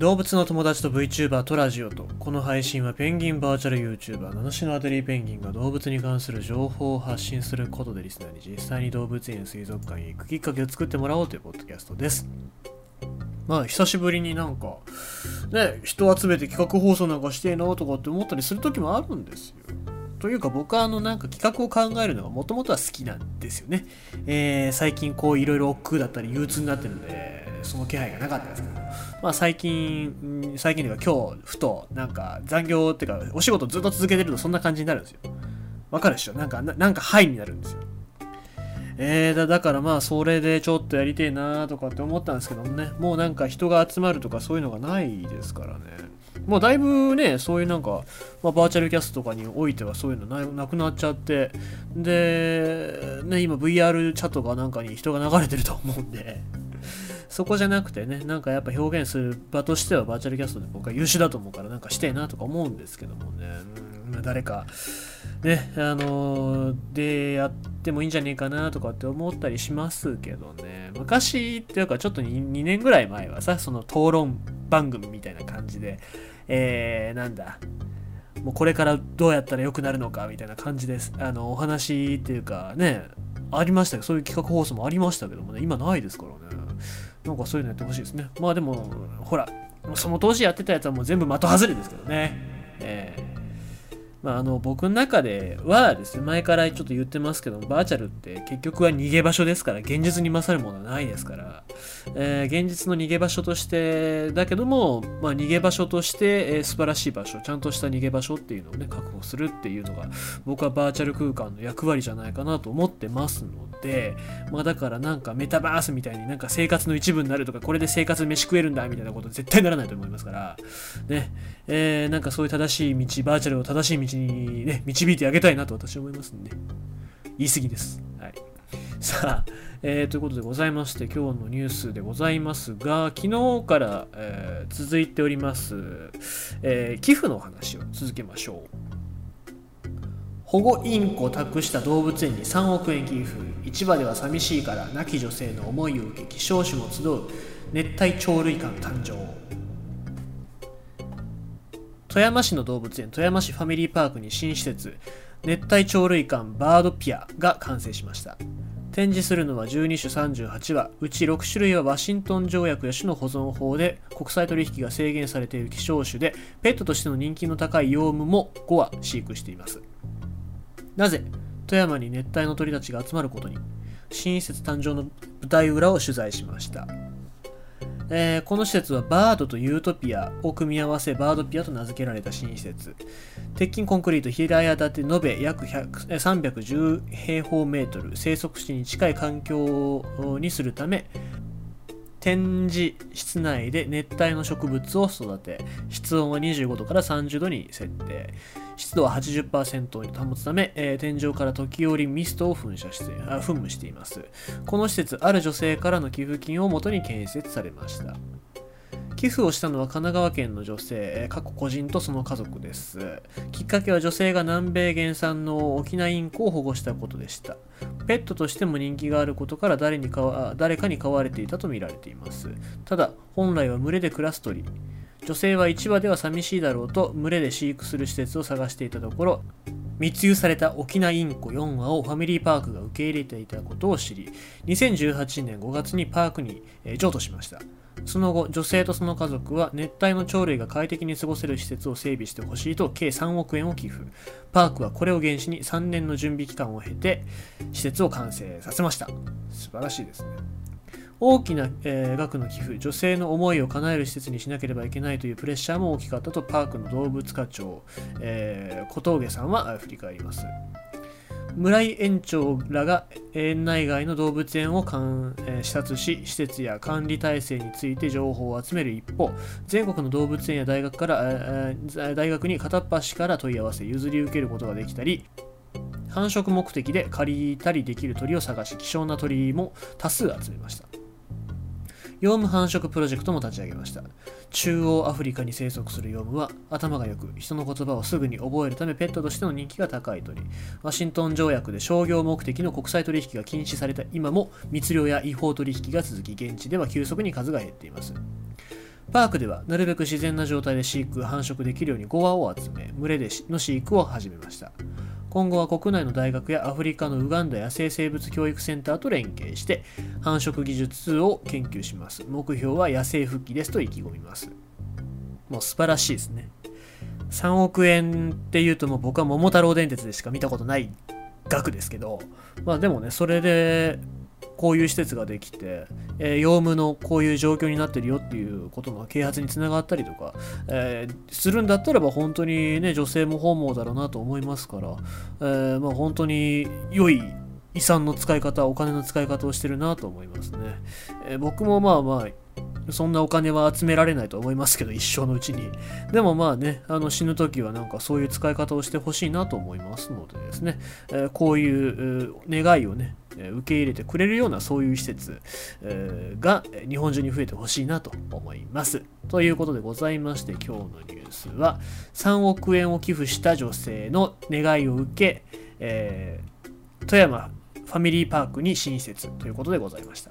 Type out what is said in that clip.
動物の友達と VTuber とラジオとこの配信はペンギンバーチャル YouTuber 七種のアデリーペンギンが動物に関する情報を発信することでリスナーに実際に動物園水族館へ行くきっかけを作ってもらおうというポッドキャストです。まあ久しぶりになんかね人集めて企画放送なんかしてえなとかって思ったりする時もあるんですよ。というか僕はあのなんか企画を考えるのがもともとは好きなんですよね、えー、最近こういろいろ億劫だったり憂鬱になってるんでその気配がなかったですけどまあ最近、最近というか今日、ふと、なんか残業っていうか、お仕事ずっと続けてるとそんな感じになるんですよ。わかるでしょ？なんか、なんかハイになるんですよ。えーだ、だからまあそれでちょっとやりてえなとかって思ったんですけどもね、もうなんか人が集まるとかそういうのがないですからね。もうだいぶね、そういうなんか、まあ、バーチャルキャストとかにおいてはそういうのななくなっちゃって、で、ね、今 VR チャットかなんかに人が流れてると思うんで、そこじゃなくてね、なんかやっぱ表現する場としてはバーチャルキャストで僕は優秀だと思うからなんかしてえなとか思うんですけどもね、うん、誰か、ね、あのー、でやってもいいんじゃねえかなとかって思ったりしますけどね、昔っていうかちょっと 2, 2年ぐらい前はさ、その討論番組みたいな感じで、えー、なんだ、もうこれからどうやったら良くなるのかみたいな感じです。あの、お話っていうかね、ありましたよ。そういう企画放送もありましたけどもね、今ないですからね。なんかそういうのやってほしいですね。まあでも、ほら、その当時やってたやつはもう全部的外れですけどね。えーまあ、あの僕の中ではですね、前からちょっと言ってますけど、バーチャルって結局は逃げ場所ですから、現実に勝るものはないですから、えー、現実の逃げ場所として、だけども、まあ、逃げ場所として、えー、素晴らしい場所、ちゃんとした逃げ場所っていうのをね、確保するっていうのが、僕はバーチャル空間の役割じゃないかなと思ってますので、まあ、だからなんかメタバースみたいになんか生活の一部になるとか、これで生活飯食えるんだみたいなこと絶対ならないと思いますから、ね、えー、なんかそういう正しい道、バーチャルを正しい道道にね、導いてあげたいなと私は思いますんで、言い過ぎです。はい。さあ、えー、ということでございまして、今日のニュースでございますが、昨日から、えー、続いております、えー、寄付の話を続けましょう。保護インコ託した動物園に3億円寄付市場では寂しいから亡き女性の思いを受け希少種も集う熱帯鳥類館誕生富山市の動物園富山市ファミリーパークに新施設熱帯鳥類館バードピアが完成しました。展示するのは12種38羽うち6種類はワシントン条約や種の保存法で国際取引が制限されている希少種でペットとしての人気の高いヨウムも5羽飼育しています。なぜ富山に熱帯の鳥たちが集まることに？新施設誕生の舞台裏を取材しました。えー、この施設はバードとユートピアを組み合わせバードピアと名付けられた新施設。鉄筋コンクリート平屋建て延べ約310平方メートル。生息地に近い環境にするため展示室内で熱帯の植物を育て室温は25度から30度に設定湿度は80%に保つため、えー、天井から時折ミストを噴射してあ噴霧しています。この施設、ある女性からの寄付金をもとに建設されました。寄付をしたのは神奈川県の女性、過去個人とその家族です。きっかけは女性が南米原産の沖縄インコを保護したことでした。ペットとしても人気があることから誰にか誰かに飼われていたとみられています。ただ、本来は群れで暮らす鳥。女性は1羽では寂しいだろうと群れで飼育する施設を探していたところ密輸された沖縄インコ4羽をファミリーパークが受け入れていたことを知り2018年5月にパークに譲渡しました。その後女性とその家族は熱帯の鳥類が快適に過ごせる施設を整備してほしいと計3億円を寄付。パークはこれを原資に3年の準備期間を経て施設を完成させました。素晴らしいですね。大きな、えー、額の寄付、女性の思いを叶える施設にしなければいけないというプレッシャーも大きかったとパークの動物課長、えー、小峠さんは振り返ります。村井園長らが園内外の動物園を視察し施設や管理体制について情報を集める一方全国の動物園や大学から大学に片っ端から問い合わせ譲り受けることができたり繁殖目的で借りたりできる鳥を探し希少な鳥も多数集めましたヨウム繁殖プロジェクトも立ち上げました。中央アフリカに生息するヨウムは頭が良く、人の言葉をすぐに覚えるためペットとしての人気が高い鳥。ワシントン条約で商業目的の国際取引が禁止された今も密漁や違法取引が続き、現地では急速に数が減っています。パークではなるべく自然な状態で飼育繁殖できるように5羽を集め群れでの飼育を始めました今後は国内の大学やアフリカのウガンダ野生生物教育センターと連携して繁殖技術を研究します。目標は野生復帰ですと意気込みます。もう素晴らしいですね。3億円っていうともう僕は桃太郎電鉄でしか見たことない額ですけどまあでもねそれでこういう施設ができて、えー、用務のこういう状況になってるよっていうことの啓発につながったりとか、えー、するんだったらば本当にね女性も本望だろうなと思いますから、えー、まあ、本当に良い遺産の使い方お金の使い方をしてるなと思いますね、え僕もまあまあそんなお金は集められないと思いますけど、一生のうちに。でもまあね、あの死ぬ時はなんかそういう使い方をしてほしいなと思いますのでですね、え、こういう願いをね、受け入れてくれるようなそういう施設、えー、が日本中に増えてほしいなと思います。ということでございまして、今日のニュースは3億円を寄付した女性の願いを受け、えー、富山ファミリーパークに新設ということでございました。